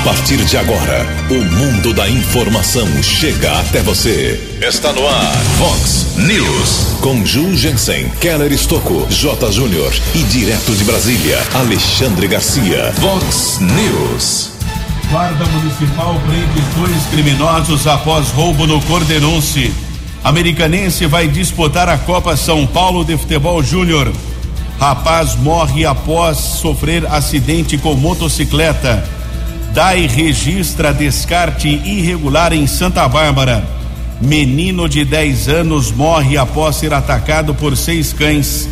A partir de agora, o mundo da informação chega até você. Está no ar, Fox News. Com Ju Jensen, Keller Estocco, J. Júnior e direto de Brasília, Alexandre Garcia. Fox News. Guarda Municipal prende dois criminosos após roubo no Cordenonce. Americanense vai disputar a Copa São Paulo de Futebol Júnior. Rapaz morre após sofrer acidente com motocicleta. DAI registra descarte irregular em Santa Bárbara. Menino de 10 anos morre após ser atacado por seis cães.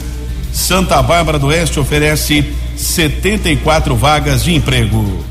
Santa Bárbara do Oeste oferece 74 vagas de emprego.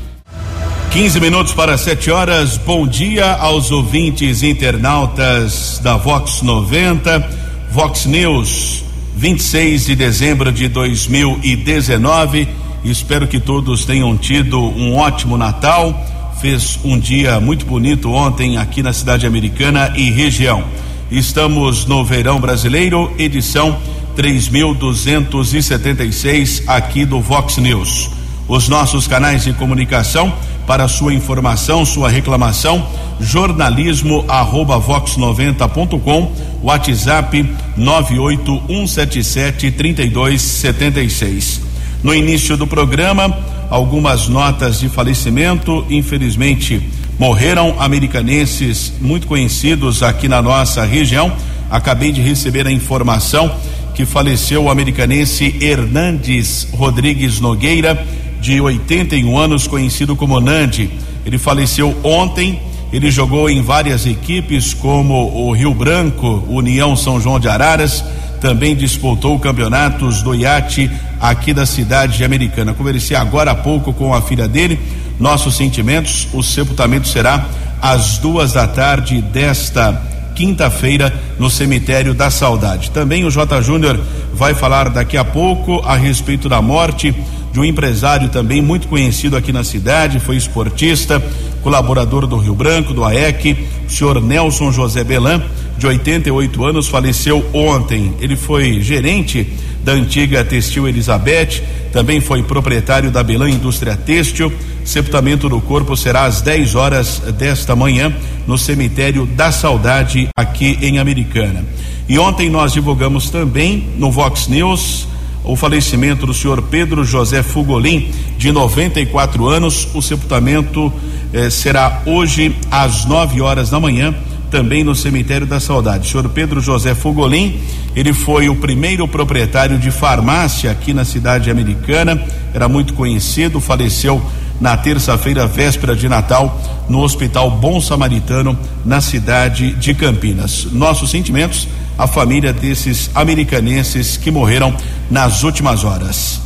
15 minutos para 7 horas. Bom dia aos ouvintes internautas da Vox 90, Vox News, 26 de dezembro de 2019 Espero que todos tenham tido um ótimo Natal. Fez um dia muito bonito ontem aqui na cidade americana e região. Estamos no Verão Brasileiro, edição 3276 aqui do Vox News. Os nossos canais de comunicação para sua informação, sua reclamação, jornalismo arroba vox90.com, WhatsApp 98177 3276. No início do programa, algumas notas de falecimento. Infelizmente, morreram americanenses muito conhecidos aqui na nossa região. Acabei de receber a informação que faleceu o americanense Hernandes Rodrigues Nogueira, de 81 anos, conhecido como Nandi. Ele faleceu ontem. Ele jogou em várias equipes, como o Rio Branco, União São João de Araras, também disputou campeonatos do iate aqui da cidade de Americana. Conversei agora há pouco com a filha dele. Nossos sentimentos, o sepultamento será às duas da tarde desta quinta-feira no cemitério da Saudade. Também o J. Júnior vai falar daqui a pouco a respeito da morte de um empresário também muito conhecido aqui na cidade, foi esportista, colaborador do Rio Branco, do AEC, o senhor Nelson José Belan, de 88 anos, faleceu ontem. Ele foi gerente da antiga Textil Elizabeth, também foi proprietário da Belan Indústria Têxtil. Sepultamento do corpo será às 10 horas desta manhã no cemitério da Saudade, aqui em Americana. E ontem nós divulgamos também no Vox News o falecimento do senhor Pedro José Fugolin, de 94 anos. O sepultamento eh, será hoje às 9 horas da manhã também no cemitério da Saudade. O senhor Pedro José Fogolin, ele foi o primeiro proprietário de farmácia aqui na cidade americana, era muito conhecido, faleceu na terça-feira, véspera de Natal, no Hospital Bom Samaritano, na cidade de Campinas. Nossos sentimentos à família desses americanenses que morreram nas últimas horas.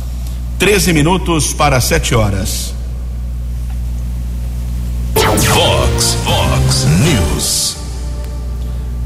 13 minutos para 7 horas. Fox, Fox News.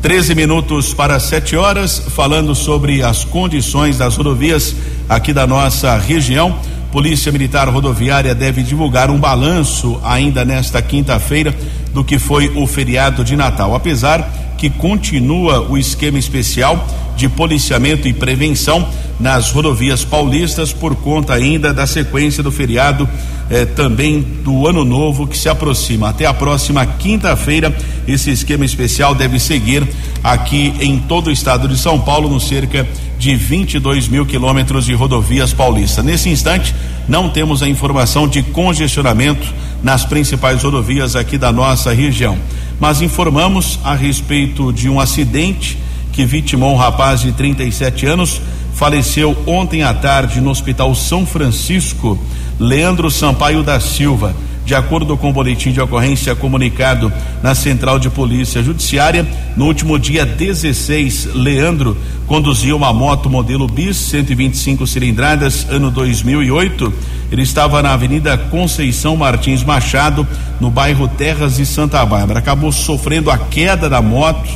13 minutos para 7 horas, falando sobre as condições das rodovias aqui da nossa região. Polícia Militar Rodoviária deve divulgar um balanço ainda nesta quinta-feira do que foi o feriado de Natal. Apesar que continua o esquema especial de policiamento e prevenção nas rodovias paulistas por conta ainda da sequência do feriado eh, também do ano novo que se aproxima. Até a próxima quinta-feira, esse esquema especial deve seguir aqui em todo o estado de São Paulo, no cerca de 22 mil quilômetros de rodovias paulistas. Nesse instante, não temos a informação de congestionamento nas principais rodovias aqui da nossa região mas informamos a respeito de um acidente que vitimou um rapaz de 37 anos, faleceu ontem à tarde no Hospital São Francisco, Leandro Sampaio da Silva. De acordo com o boletim de ocorrência comunicado na Central de Polícia Judiciária, no último dia 16, Leandro conduziu uma moto modelo bis 125 cilindradas, ano 2008. Ele estava na Avenida Conceição Martins Machado, no bairro Terras de Santa Bárbara. Acabou sofrendo a queda da moto.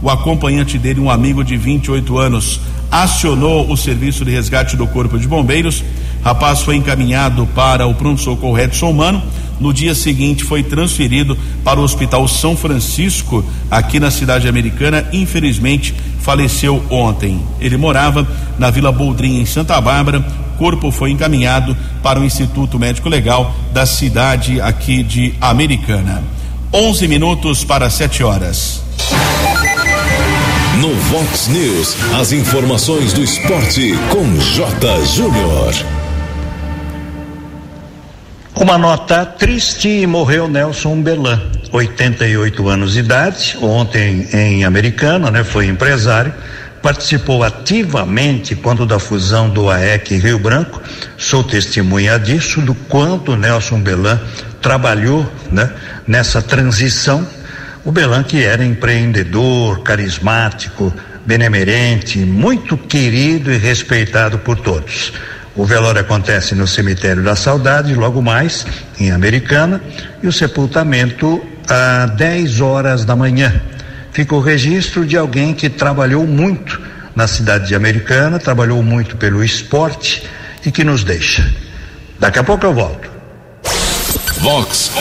O acompanhante dele, um amigo de 28 anos, acionou o serviço de resgate do Corpo de Bombeiros. Rapaz foi encaminhado para o pronto-socorro Edson Mano no dia seguinte foi transferido para o Hospital São Francisco, aqui na cidade americana. Infelizmente, faleceu ontem. Ele morava na Vila Boldrin, em Santa Bárbara, corpo foi encaminhado para o Instituto Médico Legal da cidade aqui de Americana. 11 minutos para 7 horas. No Vox News, as informações do esporte com J. Júnior. Uma nota triste, morreu Nelson Belan, 88 anos de idade, ontem em Americana, né? Foi empresário, participou ativamente quando da fusão do AEC Rio Branco, sou testemunha disso, do quanto Nelson Belan trabalhou, né? Nessa transição o Belan que era empreendedor, carismático, benemerente, muito querido e respeitado por todos. O velório acontece no cemitério da Saudade, logo mais, em Americana, e o sepultamento às 10 horas da manhã. Fica o registro de alguém que trabalhou muito na cidade de Americana, trabalhou muito pelo esporte e que nos deixa. Daqui a pouco eu volto. Vox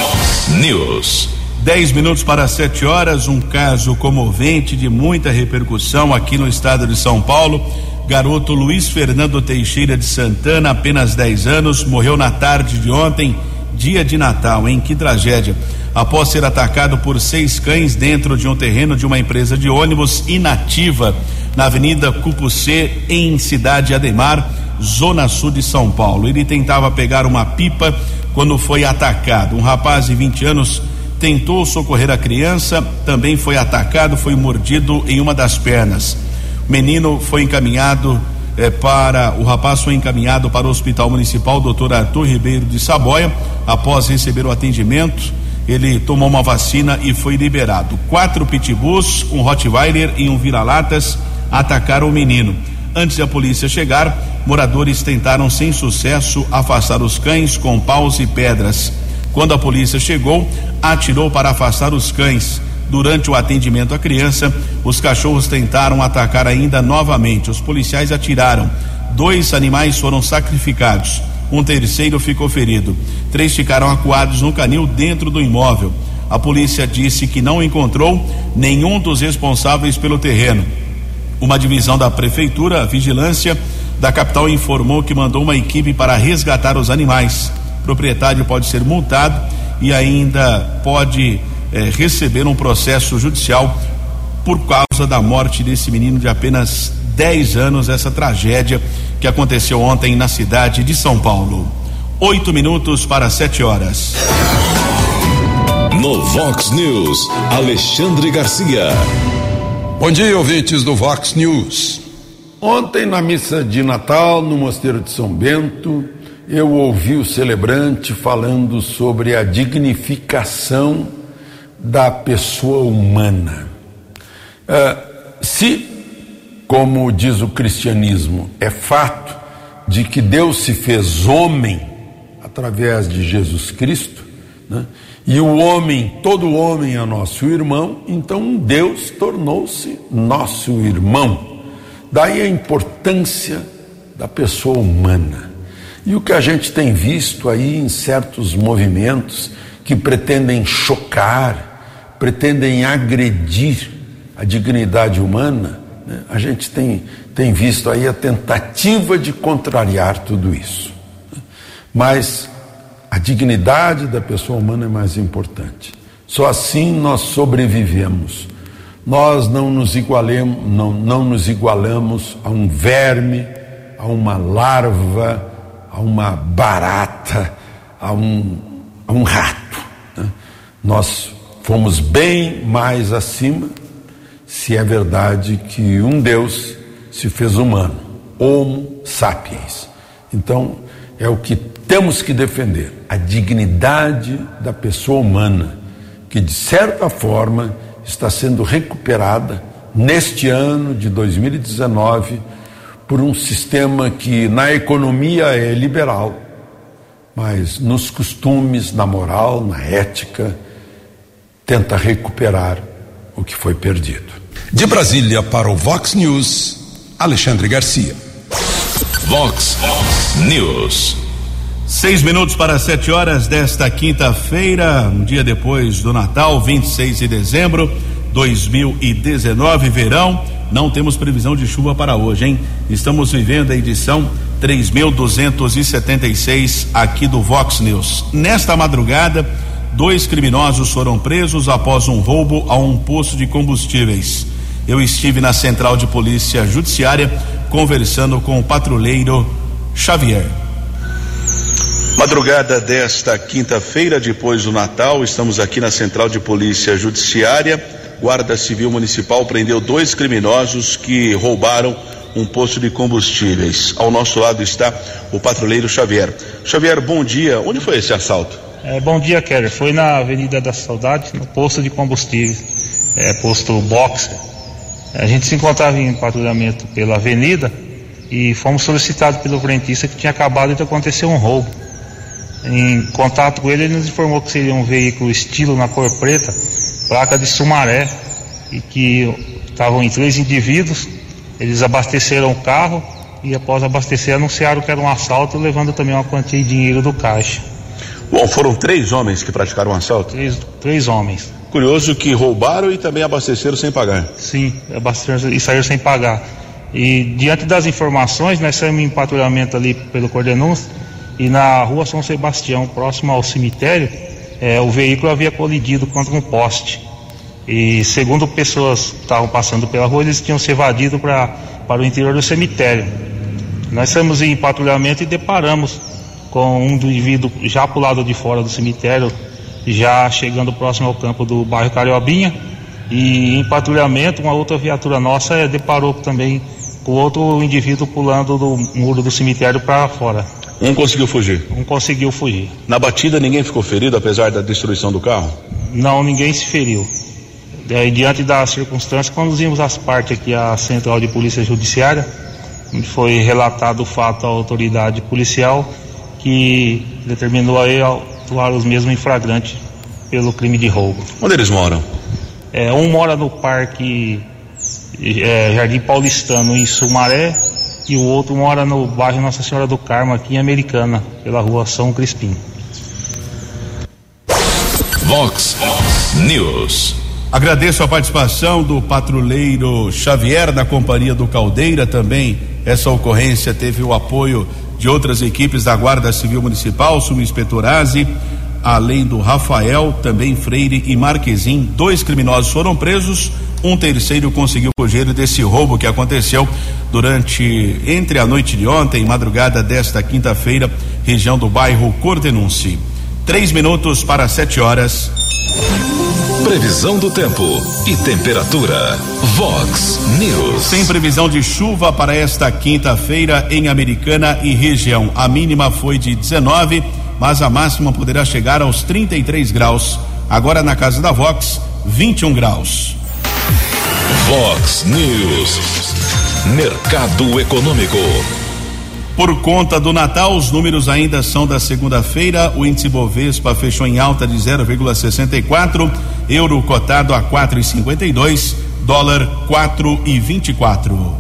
News. 10 minutos para 7 horas, um caso comovente de muita repercussão aqui no estado de São Paulo. Garoto Luiz Fernando Teixeira de Santana, apenas 10 anos, morreu na tarde de ontem, dia de Natal, em que tragédia. Após ser atacado por seis cães dentro de um terreno de uma empresa de ônibus inativa na Avenida Cupucê, em Cidade Ademar, zona sul de São Paulo. Ele tentava pegar uma pipa quando foi atacado. Um rapaz de 20 anos tentou socorrer a criança, também foi atacado, foi mordido em uma das pernas. Menino foi encaminhado eh, para o rapaz foi encaminhado para o Hospital Municipal Dr. Arthur Ribeiro de Saboia. Após receber o atendimento, ele tomou uma vacina e foi liberado. Quatro pitbulls, um Rottweiler e um vira-latas atacaram o menino. Antes da polícia chegar, moradores tentaram sem sucesso afastar os cães com paus e pedras. Quando a polícia chegou, atirou para afastar os cães. Durante o atendimento à criança, os cachorros tentaram atacar ainda novamente. Os policiais atiraram. Dois animais foram sacrificados. Um terceiro ficou ferido. Três ficaram acuados no canil dentro do imóvel. A polícia disse que não encontrou nenhum dos responsáveis pelo terreno. Uma divisão da prefeitura, a vigilância da capital, informou que mandou uma equipe para resgatar os animais proprietário pode ser multado e ainda pode eh, receber um processo judicial por causa da morte desse menino de apenas 10 anos, essa tragédia que aconteceu ontem na cidade de São Paulo. Oito minutos para sete horas. No Vox News, Alexandre Garcia. Bom dia, ouvintes do Vox News. Ontem, na missa de Natal, no Mosteiro de São Bento, eu ouvi o celebrante falando sobre a dignificação da pessoa humana. Uh, se, como diz o cristianismo, é fato de que Deus se fez homem através de Jesus Cristo, né? e o homem, todo homem é nosso irmão, então Deus tornou-se nosso irmão. Daí a importância da pessoa humana. E o que a gente tem visto aí em certos movimentos que pretendem chocar, pretendem agredir a dignidade humana, né? a gente tem, tem visto aí a tentativa de contrariar tudo isso. Mas a dignidade da pessoa humana é mais importante. Só assim nós sobrevivemos. Nós não nos igualemos, não, não nos igualamos a um verme, a uma larva, a uma barata, a um, a um rato. Né? Nós fomos bem mais acima, se é verdade que um Deus se fez humano, Homo sapiens. Então, é o que temos que defender, a dignidade da pessoa humana, que de certa forma está sendo recuperada neste ano de 2019 por um sistema que na economia é liberal, mas nos costumes, na moral, na ética, tenta recuperar o que foi perdido. De Brasília para o Vox News, Alexandre Garcia. Vox News. Seis minutos para sete horas desta quinta-feira, um dia depois do Natal, 26 de dezembro 2019, verão. Não temos previsão de chuva para hoje, hein? Estamos vivendo a edição 3276 aqui do Vox News. Nesta madrugada, dois criminosos foram presos após um roubo a um posto de combustíveis. Eu estive na central de polícia judiciária conversando com o patrulheiro Xavier. Madrugada desta quinta-feira, depois do Natal, estamos aqui na Central de Polícia Judiciária. Guarda Civil Municipal prendeu dois criminosos que roubaram um posto de combustíveis. Ao nosso lado está o patrulheiro Xavier. Xavier, bom dia. Onde foi esse assalto? É, bom dia, Keller. Foi na Avenida da Saudade, no posto de combustíveis, é, posto Boxer. A gente se encontrava em patrulhamento pela avenida e fomos solicitados pelo frentista que tinha acabado de acontecer um roubo. Em contato com ele, ele nos informou que seria um veículo estilo na cor preta, placa de Sumaré, e que estavam em três indivíduos. Eles abasteceram o carro e, após abastecer, anunciaram que era um assalto, levando também uma quantia de dinheiro do caixa. Bom, foram três homens que praticaram o um assalto? Três, três homens. Curioso que roubaram e também abasteceram sem pagar. Sim, abasteceram e saíram sem pagar. E diante das informações, nós saímos em patrulhamento ali pelo Cordenúncio e na rua São Sebastião, próximo ao cemitério, é, o veículo havia colidido contra um poste. E segundo pessoas que estavam passando pela rua, eles tinham se evadido pra, para o interior do cemitério. Nós fomos em patrulhamento e deparamos com um indivíduo já para o lado de fora do cemitério, já chegando próximo ao campo do bairro Cariobinha. E em patrulhamento, uma outra viatura nossa é, deparou também com outro indivíduo pulando do muro do cemitério para fora. Um conseguiu fugir? Um conseguiu fugir. Na batida ninguém ficou ferido, apesar da destruição do carro? Não, ninguém se feriu. Diante das circunstâncias, conduzimos as partes aqui à Central de Polícia Judiciária, onde foi relatado o fato à autoridade policial que determinou aí atuar os mesmos em flagrante pelo crime de roubo. Onde eles moram? É, um mora no Parque é, Jardim Paulistano, em Sumaré, e o outro mora no bairro Nossa Senhora do Carmo, aqui em Americana, pela rua São Crispim. Vox News. Agradeço a participação do patrulheiro Xavier, da Companhia do Caldeira também. Essa ocorrência teve o apoio de outras equipes da Guarda Civil Municipal, subinspetor Aze, além do Rafael, também Freire e Marquezim. Dois criminosos foram presos, um terceiro conseguiu fugir desse roubo que aconteceu durante entre a noite de ontem e madrugada desta quinta-feira, região do bairro Cordenunci. Três minutos para sete horas. Previsão do tempo e temperatura. Vox News. Sem previsão de chuva para esta quinta-feira em Americana e região. A mínima foi de 19, mas a máxima poderá chegar aos 33 graus. Agora na casa da Vox, 21 graus. Vox News. Mercado Econômico. Por conta do Natal, os números ainda são da segunda-feira. O índice Bovespa fechou em alta de 0,64, euro cotado a 4,52, dólar 4,24.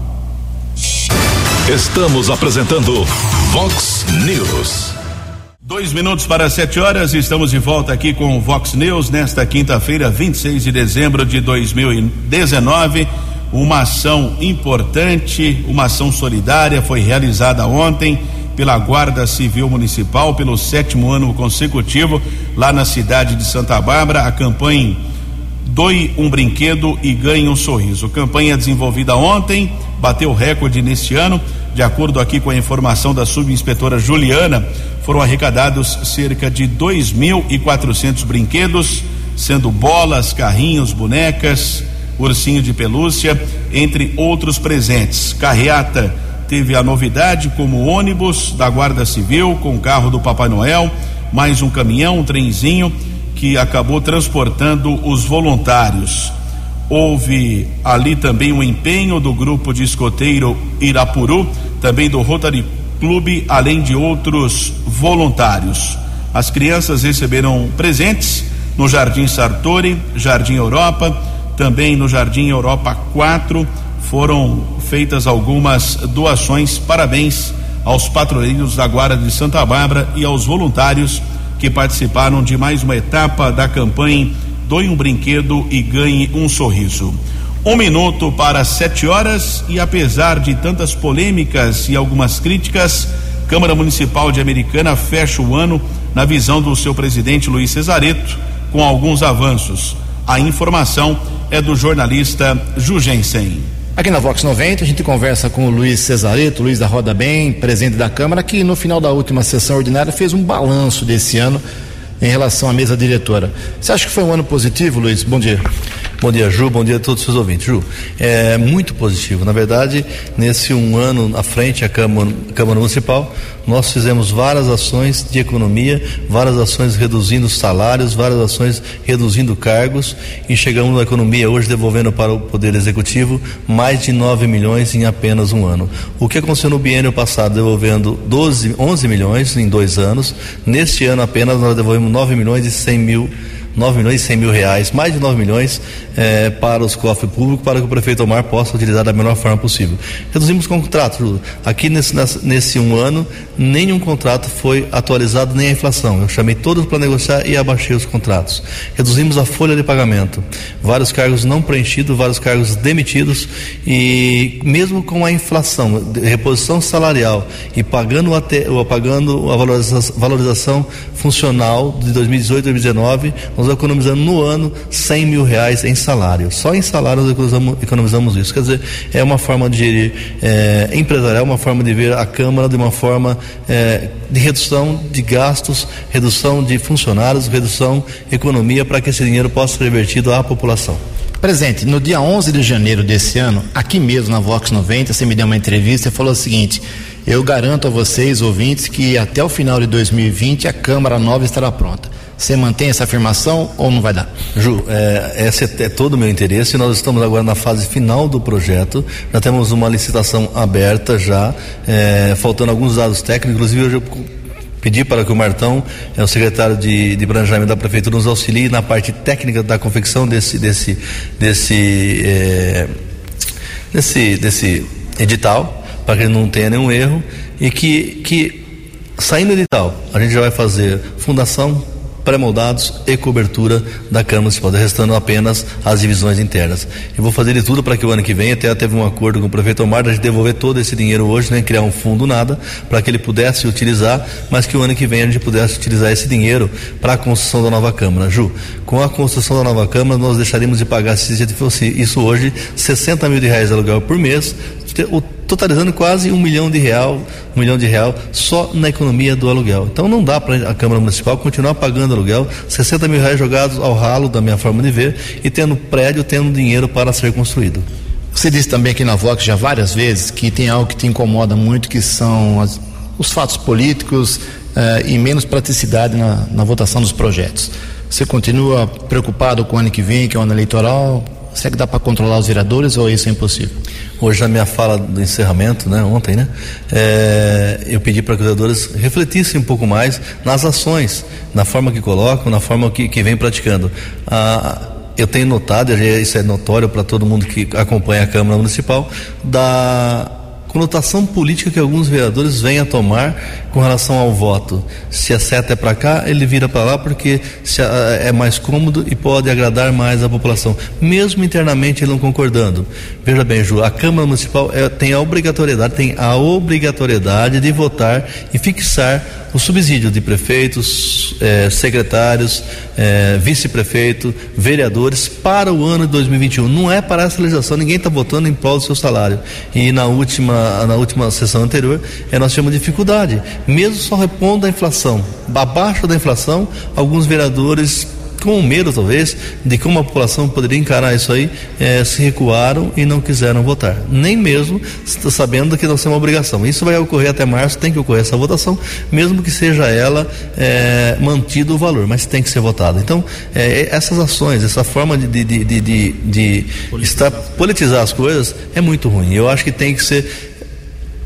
Estamos apresentando Vox News. Dois minutos para sete horas, estamos de volta aqui com o Vox News nesta quinta-feira, 26 de dezembro de 2019 uma ação importante, uma ação solidária foi realizada ontem pela Guarda Civil Municipal pelo sétimo ano consecutivo lá na cidade de Santa Bárbara. A campanha Doe um brinquedo e ganhe um sorriso. Campanha desenvolvida ontem, bateu recorde neste ano. De acordo aqui com a informação da subinspetora Juliana, foram arrecadados cerca de 2.400 brinquedos, sendo bolas, carrinhos, bonecas, ursinho de pelúcia, entre outros presentes. Carreata teve a novidade como ônibus da Guarda Civil com o carro do Papai Noel, mais um caminhão, um trenzinho que acabou transportando os voluntários. Houve ali também o um empenho do grupo de escoteiro Irapuru, também do Rotary Clube, além de outros voluntários. As crianças receberam presentes no Jardim Sartori, Jardim Europa, também no Jardim Europa 4 foram feitas algumas doações. Parabéns aos patrulheiros da Guarda de Santa Bárbara e aos voluntários que participaram de mais uma etapa da campanha Doe um brinquedo e ganhe um sorriso. Um minuto para sete horas e apesar de tantas polêmicas e algumas críticas, Câmara Municipal de Americana fecha o ano na visão do seu presidente Luiz Cesareto, com alguns avanços. A informação é do jornalista Jugensen. Aqui na Vox 90 a gente conversa com o Luiz Cesareto, Luiz da Roda Bem, presidente da Câmara, que no final da última sessão ordinária fez um balanço desse ano em relação à mesa diretora. Você acha que foi um ano positivo, Luiz? Bom dia. Bom dia, Ju. Bom dia a todos os seus ouvintes. Ju, é muito positivo. Na verdade, nesse um ano à frente à Câmara, Câmara Municipal, nós fizemos várias ações de economia, várias ações reduzindo salários, várias ações reduzindo cargos e chegamos na economia hoje devolvendo para o Poder Executivo mais de 9 milhões em apenas um ano. O que aconteceu no biênio passado, devolvendo 12, 11 milhões em dois anos, neste ano apenas nós devolvemos 9 milhões e 100 mil 9 milhões e 100 mil reais, mais de 9 milhões eh, para os cofres públicos, para que o prefeito Omar possa utilizar da melhor forma possível. Reduzimos contratos. Aqui nesse, nesse um ano, nenhum contrato foi atualizado, nem a inflação. Eu chamei todos para negociar e abaixei os contratos. Reduzimos a folha de pagamento. Vários cargos não preenchidos, vários cargos demitidos e mesmo com a inflação, reposição salarial e pagando, até, pagando a valorização, valorização funcional de 2018 e 2019, nós economizamos no ano 100 mil reais em salário. Só em salário nós economizamos, isso. Quer dizer, é uma forma de gerir é, empresarial, uma forma de ver a Câmara de uma forma é, de redução de gastos, redução de funcionários, redução economia para que esse dinheiro possa ser revertido à população. Presente, no dia 11 de janeiro desse ano, aqui mesmo na Vox 90, você me deu uma entrevista e falou o seguinte: eu garanto a vocês, ouvintes, que até o final de 2020 a Câmara Nova estará pronta. Você mantém essa afirmação ou não vai dar? Ju, é, esse é, é todo o meu interesse. Nós estamos agora na fase final do projeto. Já temos uma licitação aberta já, é, faltando alguns dados técnicos. Inclusive, hoje eu pedi para que o Martão, é o secretário de, de planejamento da prefeitura, nos auxilie na parte técnica da confecção desse desse desse é, desse, desse edital, para que não tenha nenhum erro e que que saindo do edital a gente já vai fazer fundação pré-moldados e cobertura da Câmara Municipal, restando apenas as divisões internas. Eu vou fazer de tudo para que o ano que vem, até teve um acordo com o prefeito Omar, de devolver todo esse dinheiro hoje, né, criar um fundo nada, para que ele pudesse utilizar, mas que o ano que vem a gente pudesse utilizar esse dinheiro para a construção da nova Câmara. Ju, com a construção da nova Câmara, nós deixaríamos de pagar, se fosse isso hoje, 60 mil de reais aluguel por mês, o totalizando quase um milhão de real, um milhão de real só na economia do aluguel. Então não dá para a Câmara Municipal continuar pagando aluguel, 60 mil reais jogados ao ralo da minha forma de ver e tendo prédio, tendo dinheiro para ser construído. Você disse também aqui na Vox já várias vezes que tem algo que te incomoda muito, que são as, os fatos políticos eh, e menos praticidade na, na votação dos projetos. Você continua preocupado com o ano que vem, que é o ano eleitoral? Será que dá para controlar os vereadores ou isso é impossível? Hoje, na minha fala do encerramento, né, ontem, né, é, eu pedi para que os vereadores refletissem um pouco mais nas ações, na forma que colocam, na forma que, que vem praticando. Ah, eu tenho notado, isso é notório para todo mundo que acompanha a Câmara Municipal, da conotação política que alguns vereadores vêm a tomar com relação ao voto. Se a seta é para cá, ele vira para lá porque é mais cômodo e pode agradar mais a população, mesmo internamente ele não concordando. Veja bem, Ju, a Câmara Municipal é, tem a obrigatoriedade, tem a obrigatoriedade de votar e fixar o subsídio de prefeitos, eh, secretários, eh, vice-prefeito, vereadores para o ano de 2021. Não é para essa legislação, ninguém está votando em prol do seu salário. E na última, na última sessão anterior, eh, nós tivemos dificuldade, mesmo só repondo a inflação. Abaixo da inflação, alguns vereadores com medo, talvez, de como a população poderia encarar isso aí, é, se recuaram e não quiseram votar. Nem mesmo sabendo que não é uma obrigação. Isso vai ocorrer até março, tem que ocorrer essa votação, mesmo que seja ela é, mantido o valor, mas tem que ser votado. Então, é, essas ações, essa forma de, de, de, de, de estar, politizar as coisas é muito ruim. Eu acho que tem que ser.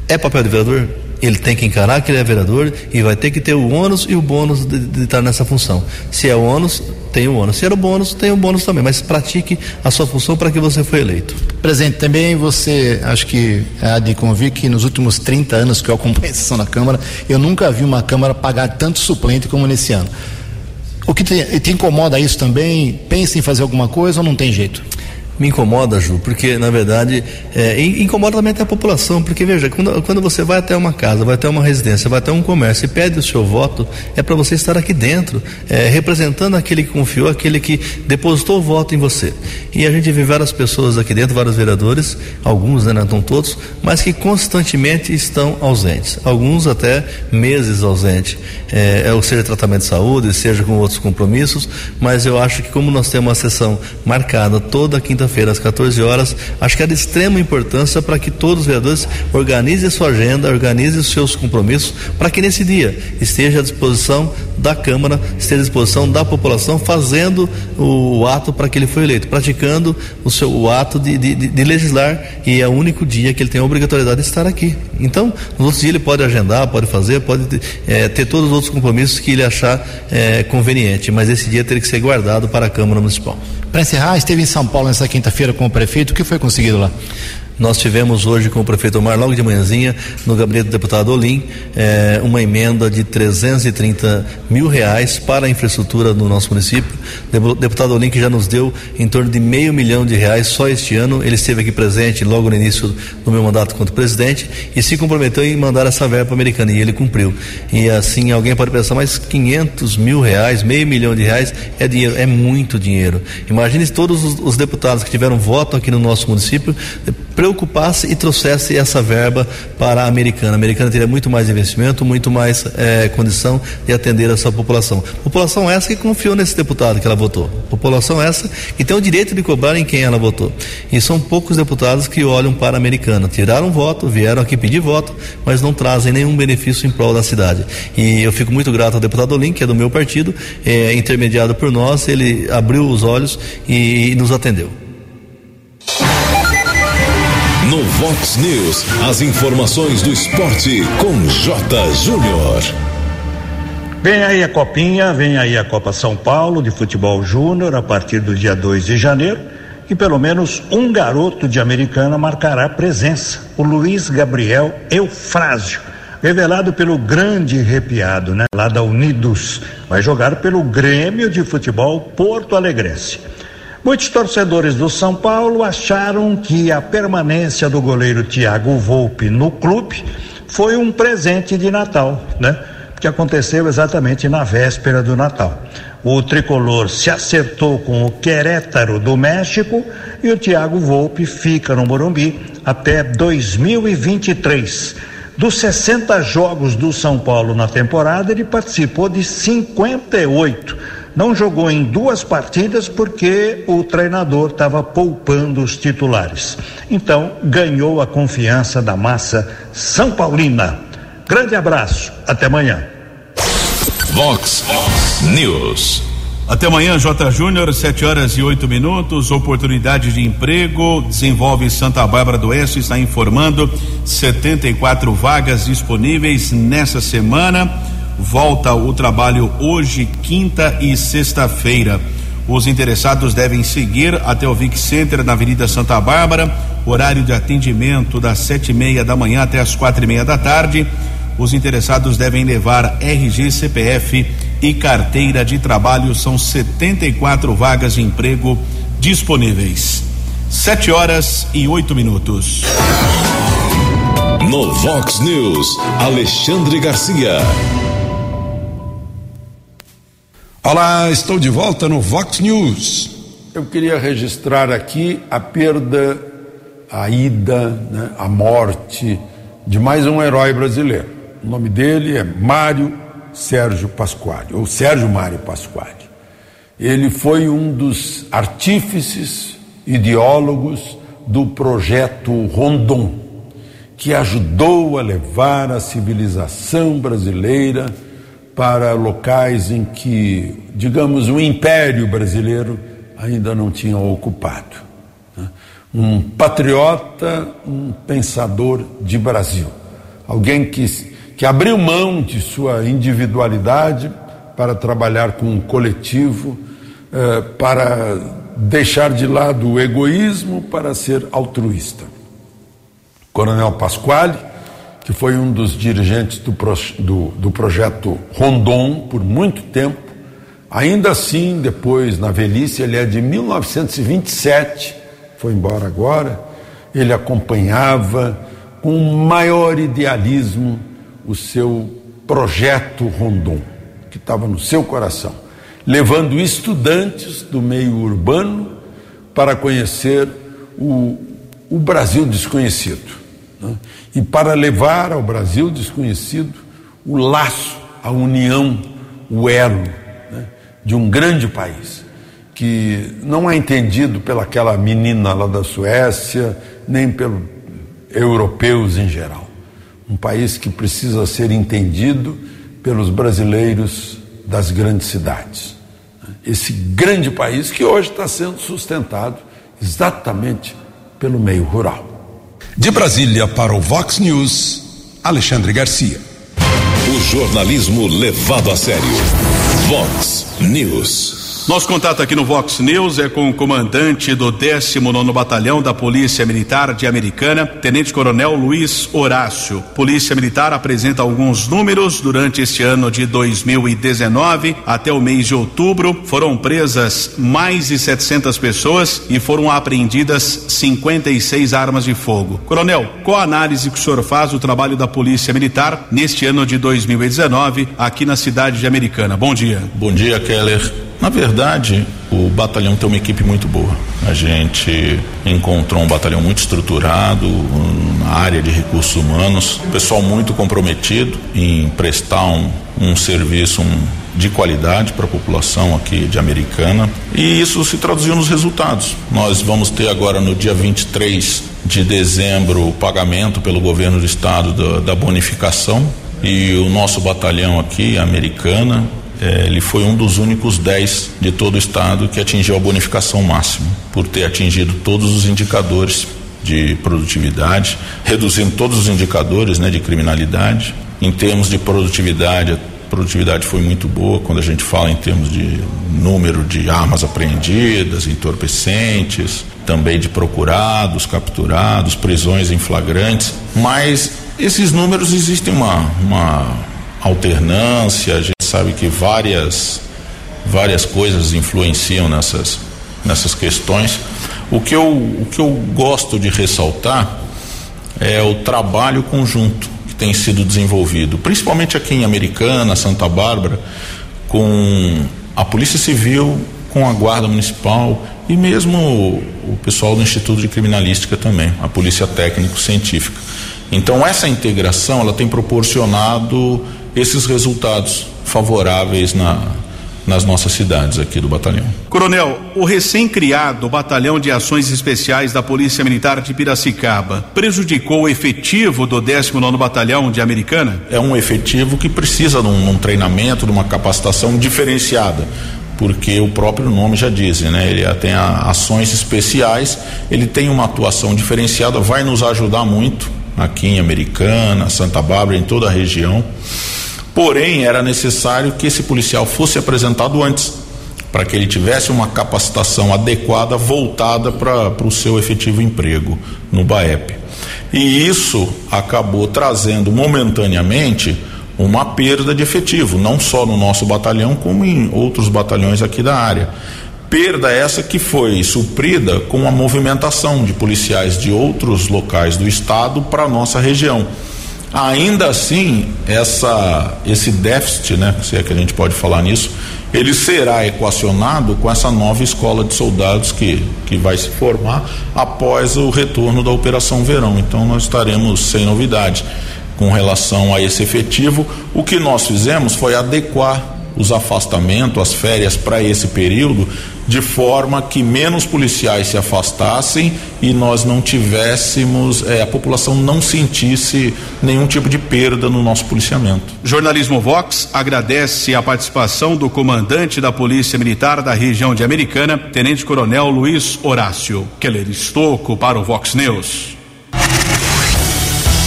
É papel de vereador? Ele tem que encarar que ele é vereador e vai ter que ter o ônus e o bônus de, de estar nessa função. Se é o ônus, tem o ônus. Se era o bônus, tem o bônus também. Mas pratique a sua função para que você foi eleito. Presidente, também você, acho que há de convir que nos últimos 30 anos que eu acompanho a sessão na Câmara, eu nunca vi uma Câmara pagar tanto suplente como nesse ano. O que te, te incomoda isso também? Pensa em fazer alguma coisa ou não tem jeito? Me incomoda, Ju, porque na verdade é, incomoda também até a população, porque veja, quando, quando você vai até uma casa, vai até uma residência, vai até um comércio e pede o seu voto, é para você estar aqui dentro, é, representando aquele que confiou, aquele que depositou o voto em você. E a gente vê várias pessoas aqui dentro, vários vereadores, alguns, né, não estão todos, mas que constantemente estão ausentes, alguns até meses ausentes, é, é, ou seja, tratamento de saúde, seja com outros compromissos, mas eu acho que como nós temos uma sessão marcada toda quinta-feira às 14 horas, acho que é de extrema importância para que todos os vereadores organizem a sua agenda, organizem os seus compromissos, para que nesse dia esteja à disposição da Câmara, esteja à disposição da população, fazendo o ato para que ele foi eleito, praticando o seu o ato de, de, de legislar e é o único dia que ele tem a obrigatoriedade de estar aqui. Então, nos outros dias ele pode agendar, pode fazer, pode é, ter todos os outros compromissos que ele achar é, conveniente, mas esse dia teria que ser guardado para a Câmara Municipal. Para encerrar, esteve em São Paulo nessa quinta-feira com o prefeito, o que foi conseguido lá? Nós tivemos hoje com o prefeito Omar, logo de manhãzinha, no gabinete do deputado Olim, eh, uma emenda de 330 mil reais para a infraestrutura no nosso município. Deputado Olim que já nos deu em torno de meio milhão de reais só este ano. Ele esteve aqui presente logo no início do meu mandato como presidente e se comprometeu em mandar essa verba americana e ele cumpriu. E assim alguém pode pensar, mas 500 mil reais, meio milhão de reais é dinheiro, é muito dinheiro. Imagine todos os, os deputados que tiveram voto aqui no nosso município preocupasse e trouxesse essa verba para a americana. A americana teria muito mais investimento, muito mais é, condição de atender essa população. População essa que confiou nesse deputado que ela votou. População essa que tem o direito de cobrar em quem ela votou. E são poucos deputados que olham para a americana. Tiraram voto, vieram aqui pedir voto, mas não trazem nenhum benefício em prol da cidade. E eu fico muito grato ao deputado Olim, que é do meu partido, é, intermediado por nós, ele abriu os olhos e, e nos atendeu. Vox News, as informações do esporte com J. Júnior. Vem aí a Copinha, vem aí a Copa São Paulo de Futebol Júnior a partir do dia 2 de janeiro. E pelo menos um garoto de Americana marcará presença, o Luiz Gabriel Eufrásio, revelado pelo grande arrepiado, né? Lá da Unidos, vai jogar pelo Grêmio de Futebol Porto Alegrense. Muitos torcedores do São Paulo acharam que a permanência do goleiro Thiago Volpe no clube foi um presente de Natal, né? Que aconteceu exatamente na véspera do Natal. O tricolor se acertou com o Querétaro do México e o Thiago Volpe fica no Morumbi até 2023. Dos 60 jogos do São Paulo na temporada, ele participou de 58 não jogou em duas partidas porque o treinador estava poupando os titulares. Então, ganhou a confiança da massa São Paulina. Grande abraço, até amanhã. Vox News. Até amanhã, J. Júnior, 7 horas e 8 minutos. Oportunidade de emprego. Desenvolve Santa Bárbara do Oeste está informando 74 vagas disponíveis nessa semana volta o trabalho hoje, quinta e sexta-feira. Os interessados devem seguir até o Vic Center na Avenida Santa Bárbara, horário de atendimento das sete e meia da manhã até as quatro e meia da tarde. Os interessados devem levar RG, CPF e carteira de trabalho. São 74 vagas de emprego disponíveis. Sete horas e oito minutos. No Vox News, Alexandre Garcia. Olá, estou de volta no Vox News. Eu queria registrar aqui a perda, a ida, né, a morte de mais um herói brasileiro. O nome dele é Mário Sérgio Pasquale, ou Sérgio Mário Pasquale. Ele foi um dos artífices, ideólogos do projeto Rondon, que ajudou a levar a civilização brasileira para locais em que, digamos, o império brasileiro ainda não tinha ocupado. Né? Um patriota, um pensador de Brasil, alguém que, que abriu mão de sua individualidade para trabalhar com um coletivo, eh, para deixar de lado o egoísmo para ser altruísta. Coronel Pasquale que foi um dos dirigentes do, do, do projeto Rondon por muito tempo. Ainda assim, depois, na velhice, ele é de 1927, foi embora agora, ele acompanhava com o maior idealismo o seu projeto Rondon, que estava no seu coração, levando estudantes do meio urbano para conhecer o, o Brasil desconhecido. Né? E para levar ao Brasil desconhecido o laço, a união, o elo né? de um grande país que não é entendido pelaquela menina lá da Suécia, nem pelos europeus em geral. Um país que precisa ser entendido pelos brasileiros das grandes cidades. Esse grande país que hoje está sendo sustentado exatamente pelo meio rural. De Brasília para o Vox News, Alexandre Garcia. O jornalismo levado a sério. Vox News. Nosso contato aqui no Vox News é com o comandante do 19 Batalhão da Polícia Militar de Americana, Tenente Coronel Luiz Horácio. Polícia Militar apresenta alguns números durante este ano de 2019 até o mês de outubro. Foram presas mais de 700 pessoas e foram apreendidas 56 armas de fogo. Coronel, qual a análise que o senhor faz do trabalho da Polícia Militar neste ano de 2019 aqui na cidade de Americana? Bom dia. Bom dia, Keller. Na verdade, o batalhão tem uma equipe muito boa. A gente encontrou um batalhão muito estruturado na área de recursos humanos, pessoal muito comprometido em prestar um, um serviço um, de qualidade para a população aqui de Americana e isso se traduziu nos resultados. Nós vamos ter agora no dia 23 de dezembro o pagamento pelo governo do estado da, da bonificação e o nosso batalhão aqui, Americana, ele foi um dos únicos 10 de todo o estado que atingiu a bonificação máxima, por ter atingido todos os indicadores de produtividade, reduzindo todos os indicadores né, de criminalidade. Em termos de produtividade, a produtividade foi muito boa quando a gente fala em termos de número de armas apreendidas, entorpecentes, também de procurados, capturados, prisões em flagrantes, mas esses números existem uma, uma alternância, sabe que várias, várias coisas influenciam nessas, nessas questões. O que, eu, o que eu gosto de ressaltar é o trabalho conjunto que tem sido desenvolvido, principalmente aqui em Americana, Santa Bárbara, com a Polícia Civil, com a Guarda Municipal e mesmo o, o pessoal do Instituto de Criminalística também, a Polícia Técnico-Científica. Então essa integração ela tem proporcionado esses resultados favoráveis na, nas nossas cidades aqui do batalhão. Coronel, o recém-criado Batalhão de Ações Especiais da Polícia Militar de Piracicaba prejudicou o efetivo do 19 Batalhão de Americana? É um efetivo que precisa de um, um treinamento, de uma capacitação diferenciada porque o próprio nome já diz, né? Ele tem ações especiais, ele tem uma atuação diferenciada, vai nos ajudar muito aqui em Americana, Santa Bárbara, em toda a região. Porém, era necessário que esse policial fosse apresentado antes, para que ele tivesse uma capacitação adequada voltada para o seu efetivo emprego no BAEP. E isso acabou trazendo momentaneamente uma perda de efetivo, não só no nosso batalhão, como em outros batalhões aqui da área. Perda essa que foi suprida com a movimentação de policiais de outros locais do estado para a nossa região. Ainda assim, essa, esse déficit, né, se é que a gente pode falar nisso, ele será equacionado com essa nova escola de soldados que, que vai se formar após o retorno da Operação Verão. Então, nós estaremos sem novidade com relação a esse efetivo. O que nós fizemos foi adequar os afastamentos, as férias para esse período, de forma que menos policiais se afastassem e nós não tivéssemos, é, a população não sentisse nenhum tipo de perda no nosso policiamento. Jornalismo Vox agradece a participação do comandante da Polícia Militar da região de Americana, Tenente Coronel Luiz Horácio Keller Estocco para o Vox News.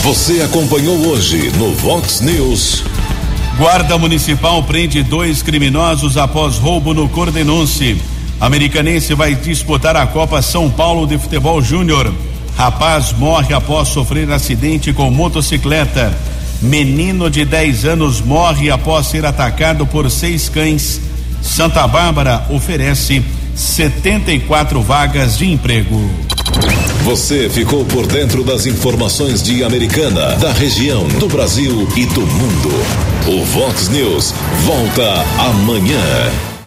Você acompanhou hoje no Vox News. Guarda Municipal prende dois criminosos após roubo no Cordenonce. Americanense vai disputar a Copa São Paulo de Futebol Júnior. Rapaz morre após sofrer acidente com motocicleta. Menino de 10 anos morre após ser atacado por seis cães. Santa Bárbara oferece 74 vagas de emprego. Você ficou por dentro das informações de Americana, da região, do Brasil e do mundo. O Vox News volta amanhã.